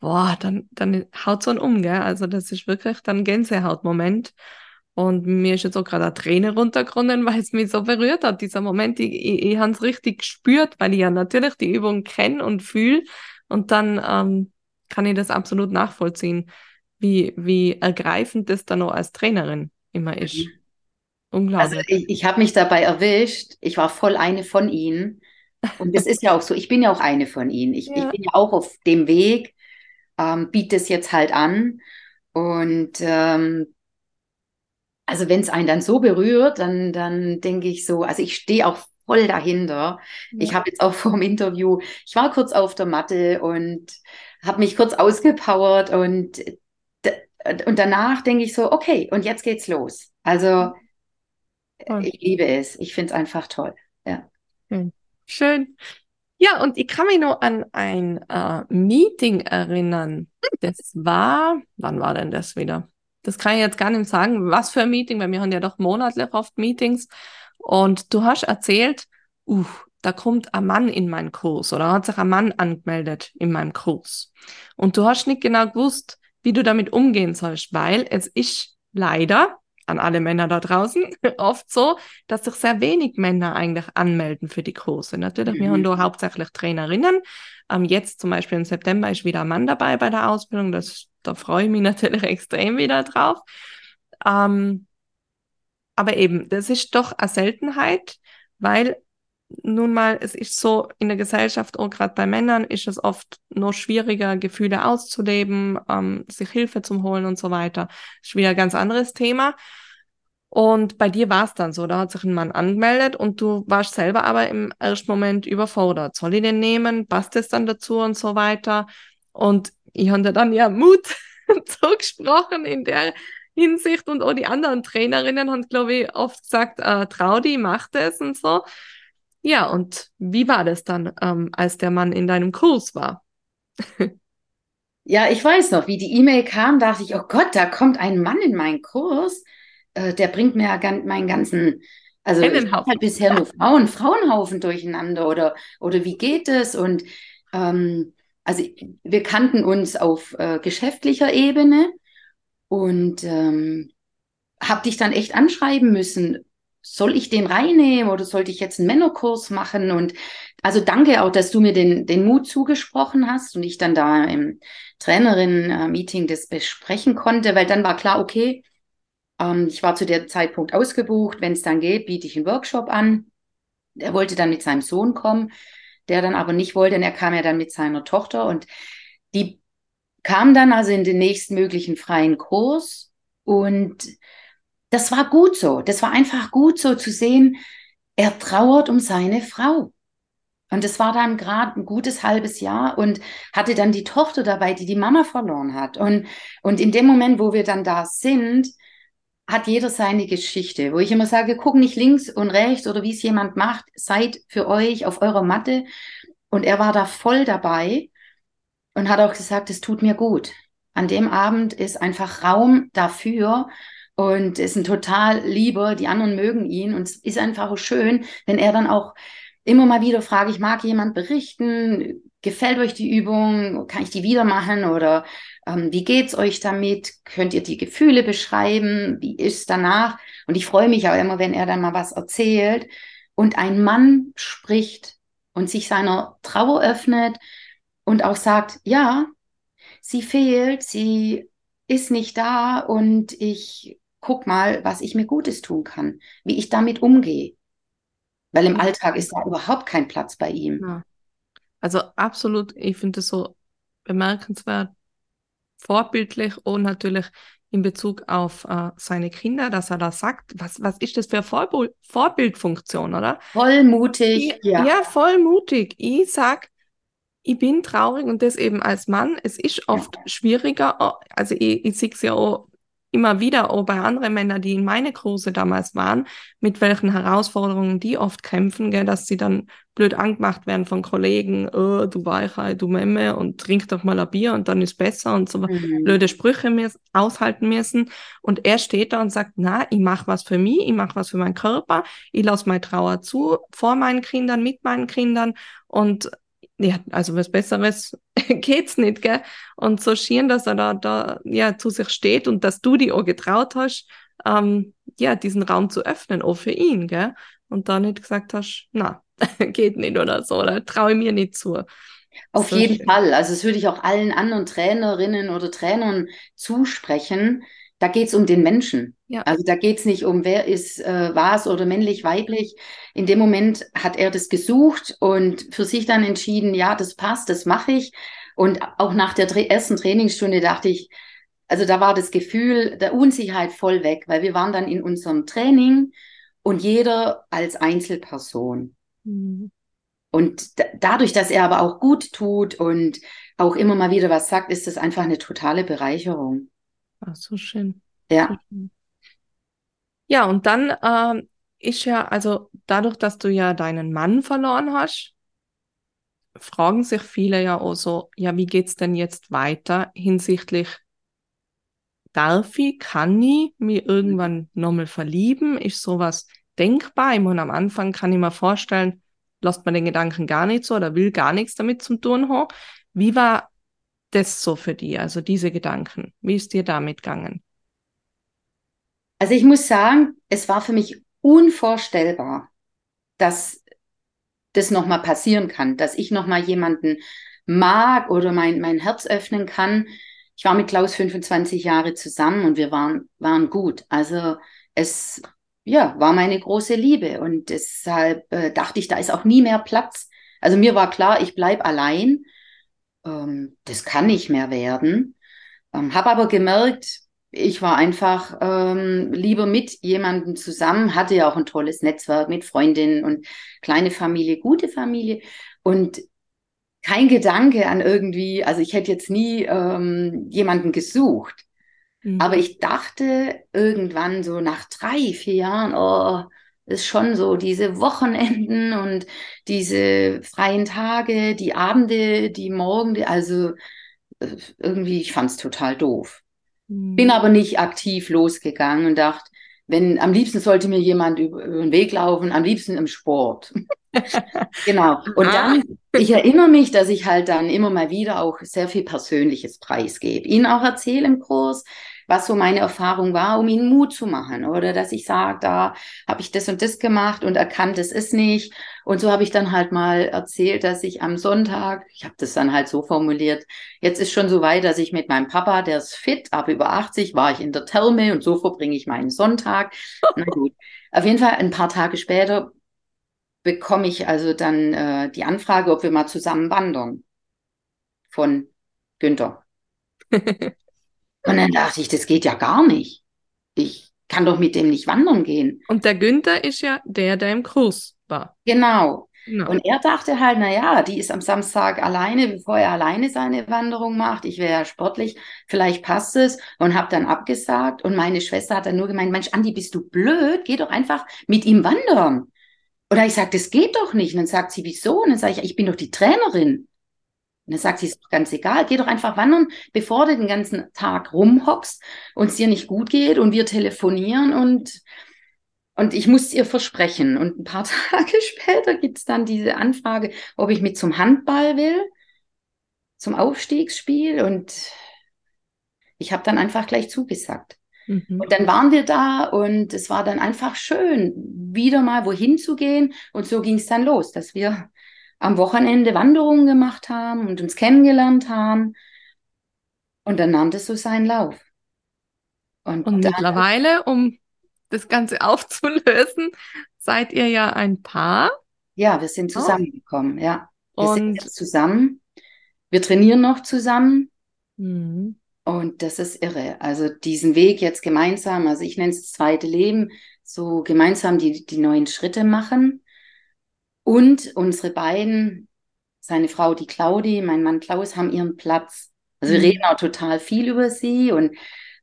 boah, dann, dann haut so ein um, gell? Also das ist wirklich dann Gänsehautmoment. Und mir ist jetzt auch gerade eine Träne runtergerunnen, weil es mich so berührt hat, dieser Moment. Ich, ich, ich habe es richtig gespürt, weil ich ja natürlich die Übung kenne und fühle. Und dann ähm, kann ich das absolut nachvollziehen, wie, wie ergreifend das dann auch als Trainerin immer ist. Mhm. Unglaublich. Also ich, ich habe mich dabei erwischt. Ich war voll eine von ihnen. Und das ist ja auch so, ich bin ja auch eine von ihnen. Ich, ja. ich bin ja auch auf dem Weg, ähm, biete es jetzt halt an. Und ähm, also wenn es einen dann so berührt, dann, dann denke ich so, also ich stehe auch voll dahinter. Ja. Ich habe jetzt auch vor dem Interview, ich war kurz auf der Matte und habe mich kurz ausgepowert und, und danach denke ich so, okay, und jetzt geht's los. Also toll. ich liebe es. Ich finde es einfach toll. Ja. Schön. Schön. Ja, und ich kann mich noch an ein äh, Meeting erinnern. Das war, wann war denn das wieder? Das kann ich jetzt gar nicht sagen, was für ein Meeting, weil wir haben ja doch monatlich oft Meetings. Und du hast erzählt, uh, da kommt ein Mann in meinen Kurs oder hat sich ein Mann angemeldet in meinem Kurs. Und du hast nicht genau gewusst, wie du damit umgehen sollst, weil es ist leider an alle Männer da draußen, oft so, dass sich sehr wenig Männer eigentlich anmelden für die Kurse. Natürlich, mhm. wir haben da hauptsächlich Trainerinnen. Ähm, jetzt zum Beispiel im September ist wieder ein Mann dabei bei der Ausbildung. Das, da freue ich mich natürlich extrem wieder drauf. Ähm, aber eben, das ist doch eine Seltenheit, weil nun mal, es ist so in der Gesellschaft, auch gerade bei Männern, ist es oft noch schwieriger, Gefühle auszuleben, ähm, sich Hilfe zu holen und so weiter. Das ist wieder ein ganz anderes Thema. Und bei dir war es dann so, da hat sich ein Mann angemeldet und du warst selber aber im ersten Moment überfordert. Soll ich den nehmen? Passt es dann dazu und so weiter? Und ich habe dann ja Mut zugesprochen in der Hinsicht und auch die anderen Trainerinnen haben, glaube ich, oft gesagt, äh, trau die, mach das und so. Ja, und wie war das dann, ähm, als der Mann in deinem Kurs war? ja, ich weiß noch, wie die E-Mail kam, dachte ich, oh Gott, da kommt ein Mann in meinen Kurs, äh, der bringt mir ja meinen ganzen, also ich halt bisher nur Frauen, Frauenhaufen durcheinander oder, oder wie geht es? Und ähm, also wir kannten uns auf äh, geschäftlicher Ebene und ähm, habe dich dann echt anschreiben müssen, soll ich den reinnehmen oder sollte ich jetzt einen Männerkurs machen? Und also danke auch, dass du mir den, den Mut zugesprochen hast und ich dann da im Trainerin-Meeting das besprechen konnte, weil dann war klar, okay, ähm, ich war zu dem Zeitpunkt ausgebucht. Wenn es dann geht, biete ich einen Workshop an. Er wollte dann mit seinem Sohn kommen, der dann aber nicht wollte, denn er kam ja dann mit seiner Tochter und die kam dann also in den nächstmöglichen freien Kurs und das war gut so. Das war einfach gut so zu sehen, er trauert um seine Frau. Und es war dann gerade ein gutes halbes Jahr und hatte dann die Tochter dabei, die die Mama verloren hat. Und, und in dem Moment, wo wir dann da sind, hat jeder seine Geschichte, wo ich immer sage, guck nicht links und rechts oder wie es jemand macht, seid für euch auf eurer Matte. Und er war da voll dabei und hat auch gesagt, es tut mir gut. An dem Abend ist einfach Raum dafür, und ist ein total lieber, die anderen mögen ihn und es ist einfach schön, wenn er dann auch immer mal wieder fragt, ich mag jemand berichten, gefällt euch die Übung, kann ich die wieder machen? Oder ähm, wie geht's euch damit, könnt ihr die Gefühle beschreiben, wie ist danach? Und ich freue mich auch immer, wenn er dann mal was erzählt. Und ein Mann spricht und sich seiner Trauer öffnet und auch sagt, ja, sie fehlt, sie ist nicht da und ich guck mal, was ich mir Gutes tun kann, wie ich damit umgehe. Weil im Alltag ist da überhaupt kein Platz bei ihm. Ja. Also absolut, ich finde es so bemerkenswert, vorbildlich und natürlich in Bezug auf äh, seine Kinder, dass er da sagt, was, was ist das für eine Vorbild Vorbildfunktion, oder? Vollmutig, ja. Ja, vollmutig. Ich sag, ich bin traurig und das eben als Mann. Es ist oft ja. schwieriger, also ich, ich sehe es ja auch immer wieder auch bei anderen Männern, die in meine Kurse damals waren, mit welchen Herausforderungen die oft kämpfen, gell, dass sie dann blöd angemacht werden von Kollegen, oh, du Weichei, du Memme und trink doch mal ein Bier und dann ist besser und so mhm. blöde Sprüche aushalten müssen. Und er steht da und sagt, na, ich mache was für mich, ich mache was für meinen Körper, ich lasse meine Trauer zu, vor meinen Kindern, mit meinen Kindern und ja, also was Besseres geht's nicht, gell? Und so schön, dass er da, da ja zu sich steht und dass du die auch getraut hast, ähm, ja, diesen Raum zu öffnen, auch für ihn, gell? Und da nicht gesagt hast, na, geht nicht oder so, oder traue ich mir nicht zu. Auf so jeden schön. Fall. Also das würde ich auch allen anderen Trainerinnen oder Trainern zusprechen. Da geht es um den Menschen. Ja. Also da geht es nicht um, wer ist äh, was oder männlich, weiblich. In dem Moment hat er das gesucht und für sich dann entschieden, ja, das passt, das mache ich. Und auch nach der ersten Trainingsstunde dachte ich, also da war das Gefühl der Unsicherheit voll weg, weil wir waren dann in unserem Training und jeder als Einzelperson. Mhm. Und dadurch, dass er aber auch gut tut und auch immer mal wieder was sagt, ist das einfach eine totale Bereicherung. Ach, so schön. Ja. So schön. Ja, und dann ähm, ist ja, also dadurch, dass du ja deinen Mann verloren hast, fragen sich viele ja auch so, ja, wie geht's denn jetzt weiter hinsichtlich, darf ich, kann ich mich irgendwann nochmal verlieben? Ist sowas denkbar? Ich meine, am Anfang kann ich mir vorstellen, lasst man den Gedanken gar nicht so oder will gar nichts damit zu tun haben. Wie war das so für dich, also diese Gedanken? Wie ist dir damit gegangen? Also ich muss sagen, es war für mich unvorstellbar, dass das nochmal passieren kann, dass ich nochmal jemanden mag oder mein, mein Herz öffnen kann. Ich war mit Klaus 25 Jahre zusammen und wir waren, waren gut. Also es ja, war meine große Liebe und deshalb äh, dachte ich, da ist auch nie mehr Platz. Also mir war klar, ich bleibe allein. Ähm, das kann nicht mehr werden. Ähm, Habe aber gemerkt, ich war einfach ähm, lieber mit jemandem zusammen, hatte ja auch ein tolles Netzwerk mit Freundinnen und kleine Familie, gute Familie und kein Gedanke an irgendwie, also ich hätte jetzt nie ähm, jemanden gesucht. Mhm. Aber ich dachte irgendwann so nach drei, vier Jahren, oh, ist schon so diese Wochenenden und diese freien Tage, die Abende, die Morgen, also äh, irgendwie, ich fand es total doof. Mhm. Bin aber nicht aktiv losgegangen und dachte, wenn am liebsten sollte mir jemand über, über den Weg laufen, am liebsten im Sport. genau. Und dann, ich erinnere mich, dass ich halt dann immer mal wieder auch sehr viel Persönliches preisgebe. Ihnen auch erzähle im Kurs, was so meine Erfahrung war, um ihnen Mut zu machen. Oder dass ich sage, da habe ich das und das gemacht und erkannt, es ist nicht. Und so habe ich dann halt mal erzählt, dass ich am Sonntag, ich habe das dann halt so formuliert, jetzt ist schon so weit, dass ich mit meinem Papa, der ist fit, ab über 80, war ich in der Therme und so verbringe ich meinen Sonntag. Na gut. Auf jeden Fall ein paar Tage später bekomme ich also dann äh, die Anfrage, ob wir mal zusammen wandern. Von Günther. und dann dachte ich, das geht ja gar nicht. Ich kann doch mit dem nicht wandern gehen. Und der Günther ist ja der, der im Kurs war. Genau. genau. Und er dachte halt, na ja, die ist am Samstag alleine, bevor er alleine seine Wanderung macht. Ich wäre ja sportlich, vielleicht passt es. Und habe dann abgesagt. Und meine Schwester hat dann nur gemeint, Mensch, Andi, bist du blöd? Geh doch einfach mit ihm wandern. Oder ich sage, das geht doch nicht. Und dann sagt sie, wieso? Und dann sage ich, ich bin doch die Trainerin. Und dann sagt sie, ist doch ganz egal, geh doch einfach wandern, bevor du den ganzen Tag rumhockst und es dir nicht gut geht und wir telefonieren und, und ich muss ihr versprechen. Und ein paar Tage später gibt es dann diese Anfrage, ob ich mit zum Handball will, zum Aufstiegsspiel und ich habe dann einfach gleich zugesagt. Mhm. Und dann waren wir da und es war dann einfach schön, wieder mal wohin zu gehen. Und so ging es dann los, dass wir am Wochenende Wanderungen gemacht haben und uns kennengelernt haben. Und dann nahm das so seinen Lauf. Und, und mittlerweile, um das Ganze aufzulösen, seid ihr ja ein Paar. Ja, wir sind oh. zusammengekommen, oh. ja. Wir und sind jetzt zusammen. Wir trainieren noch zusammen. Mhm. Und das ist irre. Also diesen Weg jetzt gemeinsam, also ich nenne es das zweite Leben, so gemeinsam die, die neuen Schritte machen. Und unsere beiden, seine Frau, die Claudi, mein Mann Klaus, haben ihren Platz. Also wir mhm. reden auch total viel über sie und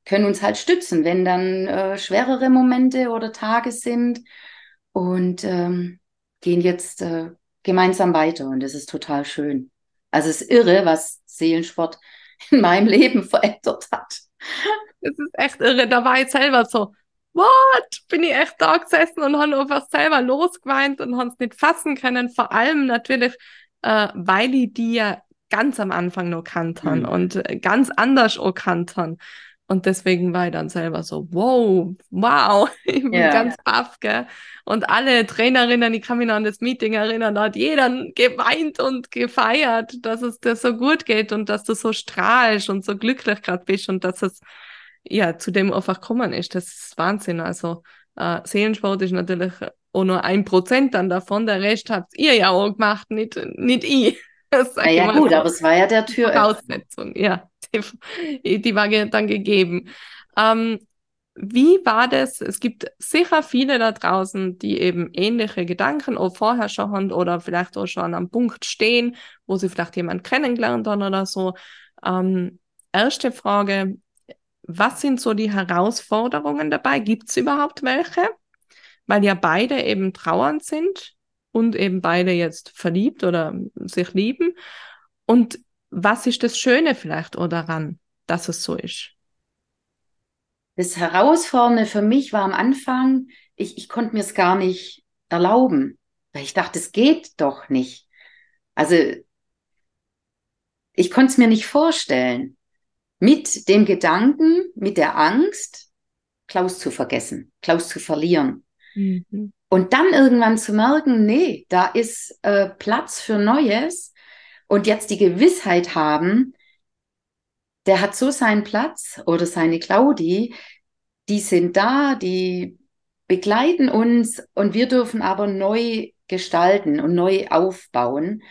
können uns halt stützen, wenn dann äh, schwerere Momente oder Tage sind und ähm, gehen jetzt äh, gemeinsam weiter und das ist total schön. Also es ist irre, was Seelensport in meinem Leben verändert hat. Das ist echt irre. Da war ich selber so, what? Bin ich echt da gesessen und habe einfach selber losgeweint und habe es nicht fassen können. Vor allem natürlich, äh, weil ich die ja ganz am Anfang noch kannt mhm. und äh, ganz anders auch kannt Und deswegen war ich dann selber so, wow, wow, ich bin yeah. ganz baff, gell? Und alle Trainerinnen, ich kann mich noch an das Meeting erinnern, da hat jeder geweint und gefeiert, dass es dir so gut geht und dass du so strahlst und so glücklich gerade bist und dass es ja, zu dem einfach gekommen ist. Das ist Wahnsinn. Also äh, Seelensport ist natürlich auch nur ein Prozent dann davon. Der Rest habt ihr ja auch gemacht, nicht, nicht ich. Na ja, gut, aber es war ja der Tür. Voraussetzung, ja. Die, die war dann gegeben. Ähm, wie war das? Es gibt sicher viele da draußen, die eben ähnliche Gedanken auch vorher schon haben oder vielleicht auch schon am Punkt stehen, wo sie vielleicht jemanden kennengelernt haben oder so. Ähm, erste Frage, was sind so die Herausforderungen dabei? Gibt es überhaupt welche? Weil ja beide eben trauernd sind und eben beide jetzt verliebt oder sich lieben. Und was ist das Schöne vielleicht daran, dass es so ist? Das Herausfordernde für mich war am Anfang, ich, ich konnte mir es gar nicht erlauben, weil ich dachte, es geht doch nicht. Also ich konnte es mir nicht vorstellen mit dem Gedanken, mit der Angst, Klaus zu vergessen, Klaus zu verlieren. Mhm. Und dann irgendwann zu merken, nee, da ist äh, Platz für Neues und jetzt die Gewissheit haben, der hat so seinen Platz oder seine Claudi, die sind da, die begleiten uns und wir dürfen aber neu gestalten und neu aufbauen.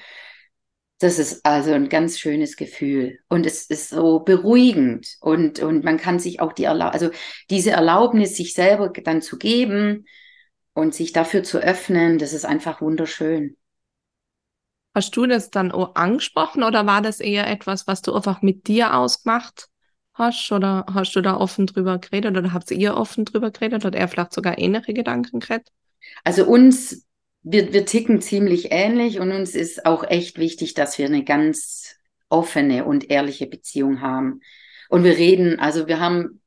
Das ist also ein ganz schönes Gefühl und es ist so beruhigend und, und man kann sich auch die Erlaub also diese Erlaubnis, sich selber dann zu geben und sich dafür zu öffnen, das ist einfach wunderschön. Hast du das dann auch angesprochen oder war das eher etwas, was du einfach mit dir ausgemacht hast oder hast du da offen drüber geredet oder habt ihr offen drüber geredet oder er vielleicht sogar ähnliche Gedanken geredet? Also uns, wir, wir ticken ziemlich ähnlich und uns ist auch echt wichtig, dass wir eine ganz offene und ehrliche Beziehung haben. Und wir reden, also wir haben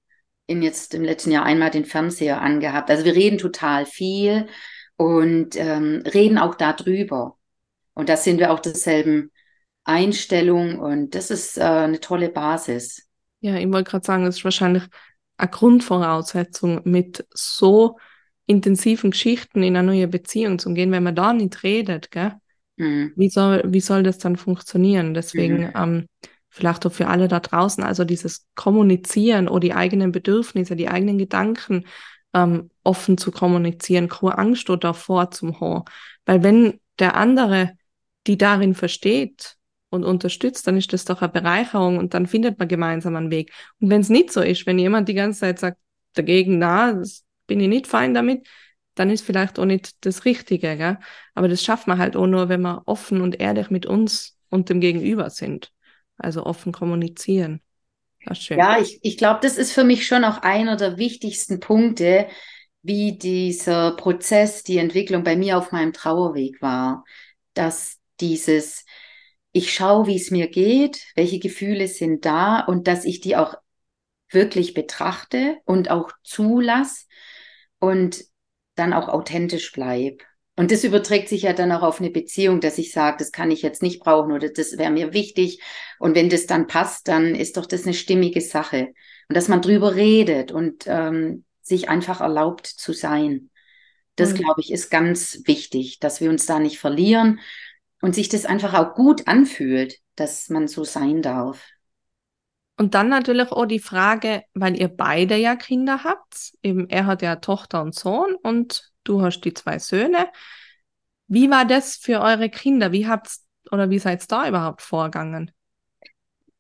in jetzt im letzten Jahr einmal den Fernseher angehabt. Also wir reden total viel und ähm, reden auch darüber. Und da sind wir auch derselben Einstellung und das ist äh, eine tolle Basis. Ja, ich wollte gerade sagen, das ist wahrscheinlich eine Grundvoraussetzung, mit so intensiven Geschichten in eine neue Beziehung zu gehen, wenn man da nicht redet, gell? Mhm. Wie, soll, wie soll das dann funktionieren? Deswegen mhm. ähm, vielleicht auch für alle da draußen, also dieses Kommunizieren oder die eigenen Bedürfnisse, die eigenen Gedanken ähm, offen zu kommunizieren, keine Angst oder davor zum haben. Weil wenn der andere die darin versteht und unterstützt, dann ist das doch eine Bereicherung und dann findet man gemeinsam einen Weg. Und wenn es nicht so ist, wenn jemand die ganze Zeit sagt, dagegen, na, das bin ich nicht fein damit, dann ist vielleicht auch nicht das Richtige. Gell? Aber das schafft man halt auch nur, wenn wir offen und ehrlich mit uns und dem Gegenüber sind. Also offen kommunizieren. Ja, ich, ich glaube, das ist für mich schon auch einer der wichtigsten Punkte, wie dieser Prozess, die Entwicklung bei mir auf meinem Trauerweg war. Dass dieses, ich schaue, wie es mir geht, welche Gefühle sind da und dass ich die auch wirklich betrachte und auch zulasse und dann auch authentisch bleibe. Und das überträgt sich ja dann auch auf eine Beziehung, dass ich sage, das kann ich jetzt nicht brauchen oder das wäre mir wichtig. Und wenn das dann passt, dann ist doch das eine stimmige Sache. Und dass man drüber redet und ähm, sich einfach erlaubt zu sein. Das, mhm. glaube ich, ist ganz wichtig, dass wir uns da nicht verlieren und sich das einfach auch gut anfühlt, dass man so sein darf. Und dann natürlich auch die Frage, weil ihr beide ja Kinder habt, eben er hat ja Tochter und Sohn und du hast die zwei Söhne. Wie war das für eure Kinder? Wie habt's oder wie seid ihr da überhaupt vorgegangen?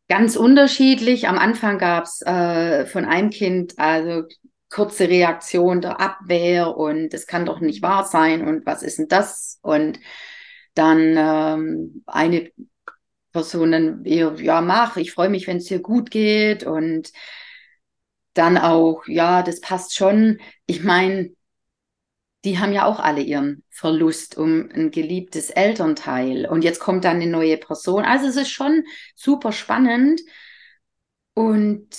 Ganz unterschiedlich. Am Anfang gab es äh, von einem Kind also kurze Reaktion der Abwehr und es kann doch nicht wahr sein und was ist denn das? Und dann ähm, eine Person dann eher, ja, mach, ich freue mich, wenn es dir gut geht und dann auch, ja, das passt schon. Ich meine, die haben ja auch alle ihren Verlust um ein geliebtes Elternteil. Und jetzt kommt dann eine neue Person. Also es ist schon super spannend. Und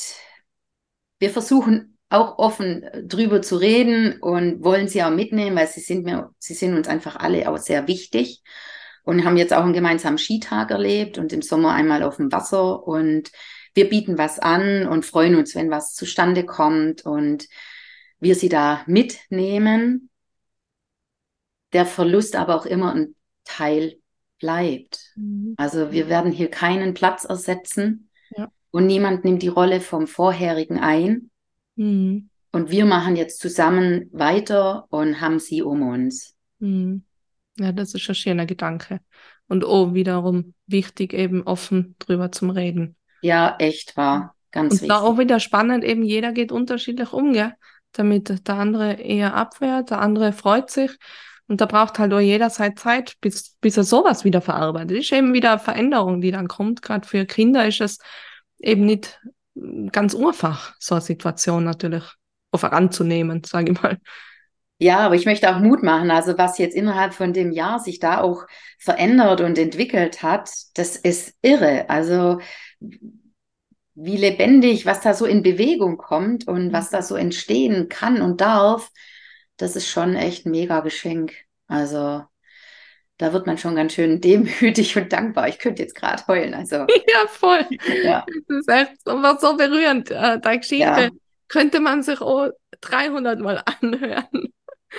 wir versuchen auch offen drüber zu reden und wollen sie auch mitnehmen, weil sie sind mir, sie sind uns einfach alle auch sehr wichtig und haben jetzt auch einen gemeinsamen Skitag erlebt und im Sommer einmal auf dem Wasser und wir bieten was an und freuen uns, wenn was zustande kommt und wir sie da mitnehmen der Verlust aber auch immer ein Teil bleibt. Mhm. Also wir werden hier keinen Platz ersetzen ja. und niemand nimmt die Rolle vom vorherigen ein. Mhm. Und wir machen jetzt zusammen weiter und haben sie um uns. Mhm. Ja, das ist ein schöner Gedanke. Und oh, wiederum wichtig, eben offen drüber zum Reden. Ja, echt wahr. Ganz und wichtig. da auch wieder spannend, eben jeder geht unterschiedlich um, gell? Damit der andere eher abwehrt, der andere freut sich. Und da braucht halt auch jederzeit Zeit, bis, bis er sowas wieder verarbeitet. Das ist eben wieder eine Veränderung, die dann kommt. Gerade für Kinder ist es eben nicht ganz einfach, so eine Situation natürlich auf heranzunehmen, sage ich mal. Ja, aber ich möchte auch Mut machen. Also was jetzt innerhalb von dem Jahr sich da auch verändert und entwickelt hat, das ist irre. Also wie lebendig, was da so in Bewegung kommt und was da so entstehen kann und darf das ist schon echt ein mega Geschenk. Also da wird man schon ganz schön demütig und dankbar. Ich könnte jetzt gerade heulen. Also. Ja, voll. Ja. Das ist echt so, so berührend. Äh, deine Geschichte ja. könnte man sich auch 300 Mal anhören.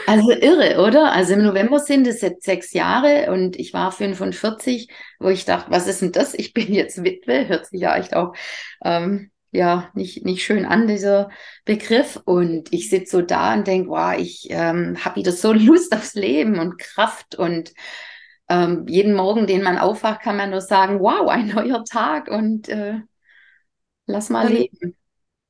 Also irre, oder? Also im November sind es jetzt sechs Jahre und ich war 45, wo ich dachte, was ist denn das? Ich bin jetzt Witwe, hört sich ja echt auch ähm, ja nicht, nicht schön an, dieser Begriff. Und ich sitze so da und denke, wow, ich ähm, habe wieder so Lust aufs Leben und Kraft. Und ähm, jeden Morgen, den man aufwacht, kann man nur sagen, wow, ein neuer Tag und äh, lass mal ja, leben.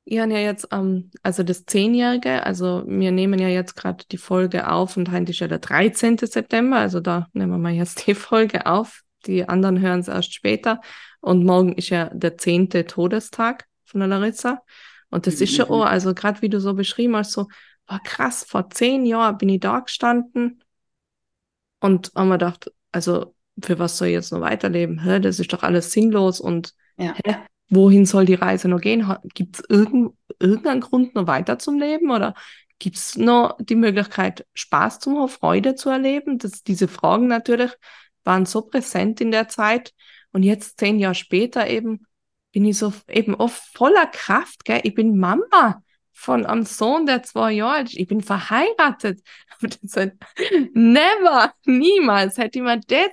Ihr ja jetzt, ähm, also das Zehnjährige, also wir nehmen ja jetzt gerade die Folge auf und heute ist ja der 13. September, also da nehmen wir mal jetzt die Folge auf. Die anderen hören es erst später. Und morgen ist ja der zehnte Todestag von der Larissa. Und das mhm. ist schon, oh, also gerade wie du so beschrieben hast, so war krass, vor zehn Jahren bin ich da gestanden und haben mir gedacht, also für was soll ich jetzt noch weiterleben? Hä, das ist doch alles sinnlos und Ja. hä, wohin soll die Reise noch gehen? Gibt es irgend, irgendeinen Grund noch weiter zum Leben oder gibt es noch die Möglichkeit, Spaß zu haben, Freude zu erleben? Das, diese Fragen natürlich waren so präsent in der Zeit und jetzt zehn Jahre später eben bin ich so eben oft voller Kraft, gell? Ich bin Mama von einem Sohn, der zwei Jahre alt ist. Ich bin verheiratet. Never, niemals hätte ich mir das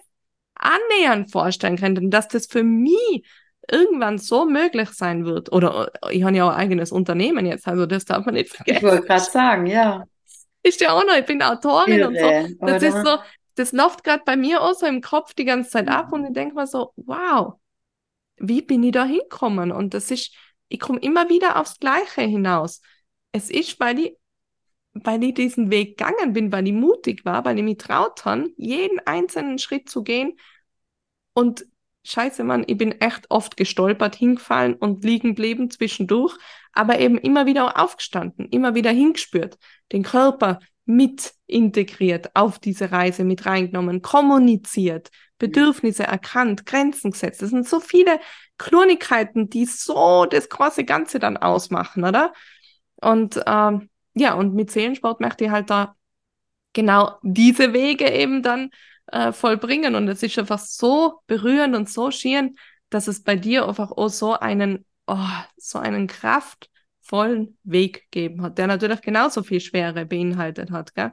annähernd vorstellen können, dass das für mich irgendwann so möglich sein wird. Oder ich habe ja auch ein eigenes Unternehmen jetzt, also das darf man nicht vergessen. Ich wollte gerade sagen, ja. Ist ja auch noch, ich bin Autorin Irre, und so. Das oder? ist so, das läuft gerade bei mir auch so im Kopf die ganze Zeit ab und ich denke mir so, wow, wie bin ich da hingekommen? Und das ist, ich komme immer wieder aufs Gleiche hinaus. Es ist, weil ich, weil ich diesen Weg gegangen bin, weil ich mutig war, weil ich mich traut habe, jeden einzelnen Schritt zu gehen. Und scheiße, Mann, ich bin echt oft gestolpert, hingefallen und liegen geblieben zwischendurch, aber eben immer wieder aufgestanden, immer wieder hingespürt, den Körper mit integriert, auf diese Reise mit reingenommen, kommuniziert, Bedürfnisse erkannt, Grenzen gesetzt. Das sind so viele Kleinigkeiten, die so das große Ganze dann ausmachen, oder? Und ähm, ja, und mit Seelensport möchte ich halt da genau diese Wege eben dann äh, vollbringen. Und es ist einfach so berührend und so schön, dass es bei dir einfach auch so einen, oh, so einen kraftvollen Weg gegeben hat, der natürlich genauso viel Schwere beinhaltet hat, gell?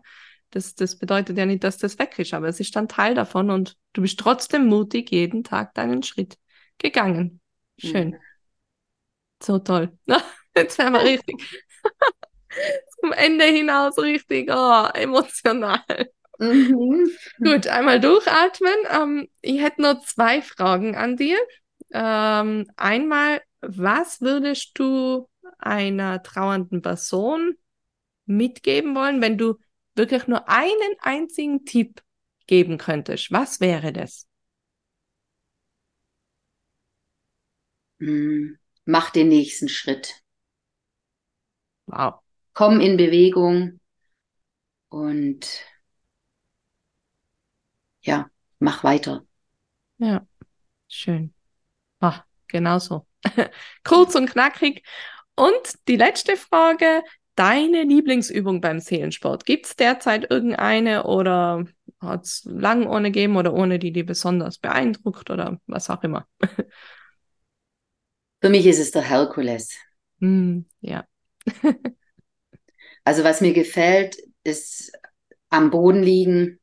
Das, das bedeutet ja nicht, dass das weg ist, aber es ist dann Teil davon und du bist trotzdem mutig jeden Tag deinen Schritt gegangen. Schön. Mhm. So toll. Jetzt werden wir richtig zum Ende hinaus richtig oh, emotional. Mhm. Gut, einmal durchatmen. Ähm, ich hätte noch zwei Fragen an dir. Ähm, einmal, was würdest du einer trauernden Person mitgeben wollen, wenn du wirklich nur einen einzigen Tipp geben könntest? Was wäre das? Mhm. Mach den nächsten Schritt. Wow. Komm in Bewegung und ja, mach weiter. Ja, schön. Ah, genau so. Kurz und knackig. Und die letzte Frage, deine Lieblingsübung beim Seelensport. Gibt es derzeit irgendeine oder hat es lang ohne gegeben oder ohne die, die besonders beeindruckt oder was auch immer? Für mich ist es der Herkules. Hm, ja. Also was mir gefällt, ist am Boden liegen,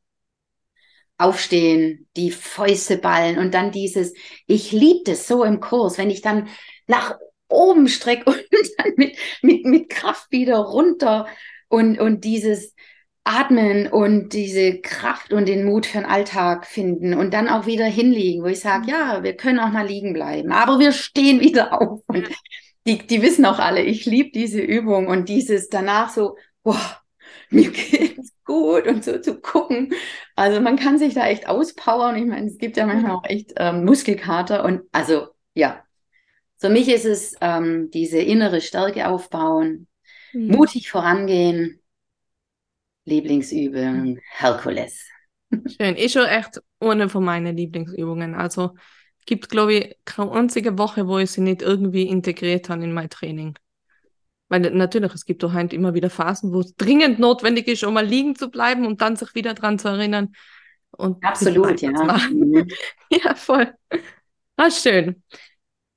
aufstehen, die Fäuste ballen und dann dieses, ich liebe das so im Kurs, wenn ich dann nach oben strecke und dann mit, mit, mit Kraft wieder runter und, und dieses Atmen und diese Kraft und den Mut für den Alltag finden und dann auch wieder hinlegen, wo ich sage, ja, wir können auch mal liegen bleiben, aber wir stehen wieder auf. Und die, die wissen auch alle, ich liebe diese Übung und dieses danach so, boah, mir geht's gut und so zu gucken. Also man kann sich da echt auspowern. Ich meine, es gibt ja manchmal auch echt ähm, Muskelkater und also ja, für mich ist es ähm, diese innere Stärke aufbauen, Hm. mutig vorangehen. Lieblingsübung, Herkules. Schön. Ist schon echt eine von meinen Lieblingsübungen. Also gibt, glaube ich, keine einzige Woche, wo ich sie nicht irgendwie integriert habe in mein Training. Weil natürlich, es gibt doch halt immer wieder Phasen, wo es dringend notwendig ist, um mal liegen zu bleiben und dann sich wieder dran zu erinnern. Und Absolut, ja. Mhm. Ja, voll. Ah, schön.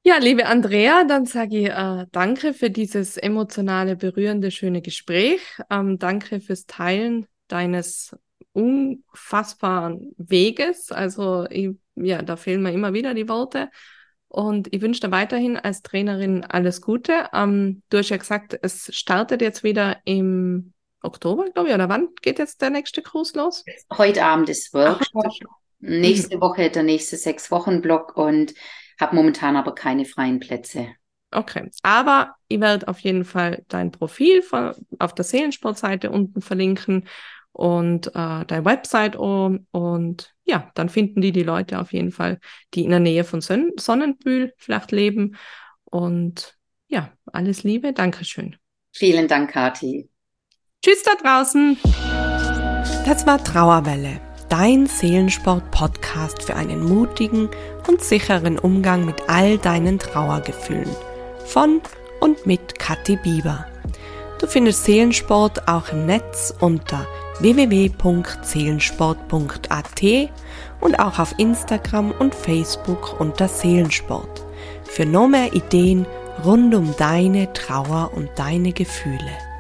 Ja, liebe Andrea, dann sage ich äh, danke für dieses emotionale, berührende, schöne Gespräch. Ähm, danke fürs Teilen deines unfassbaren Weges. Also, ich, ja, da fehlen mir immer wieder die Worte. Und ich wünsche dir weiterhin als Trainerin alles Gute. Ähm, du hast ja gesagt, es startet jetzt wieder im Oktober, glaube ich, oder wann geht jetzt der nächste Kurs los? Heute Abend ist Workshop. Ach, Nächste Woche der nächste sechs Wochen Block und habe momentan aber keine freien Plätze. Okay, aber ich werde auf jeden Fall dein Profil von, auf der Seelensportseite unten verlinken und äh, deine Website um, und ja, dann finden die die Leute auf jeden Fall, die in der Nähe von Son Sonnenbühl vielleicht leben und ja, alles Liebe, Dankeschön. Vielen Dank, Kathi. Tschüss da draußen. Das war Trauerwelle, dein Seelensport-Podcast für einen mutigen und sicheren Umgang mit all deinen Trauergefühlen. Von und mit Kathi Bieber. Du findest Seelensport auch im Netz unter www.seelensport.at und auch auf Instagram und Facebook unter Seelensport. Für noch mehr Ideen rund um deine Trauer und deine Gefühle.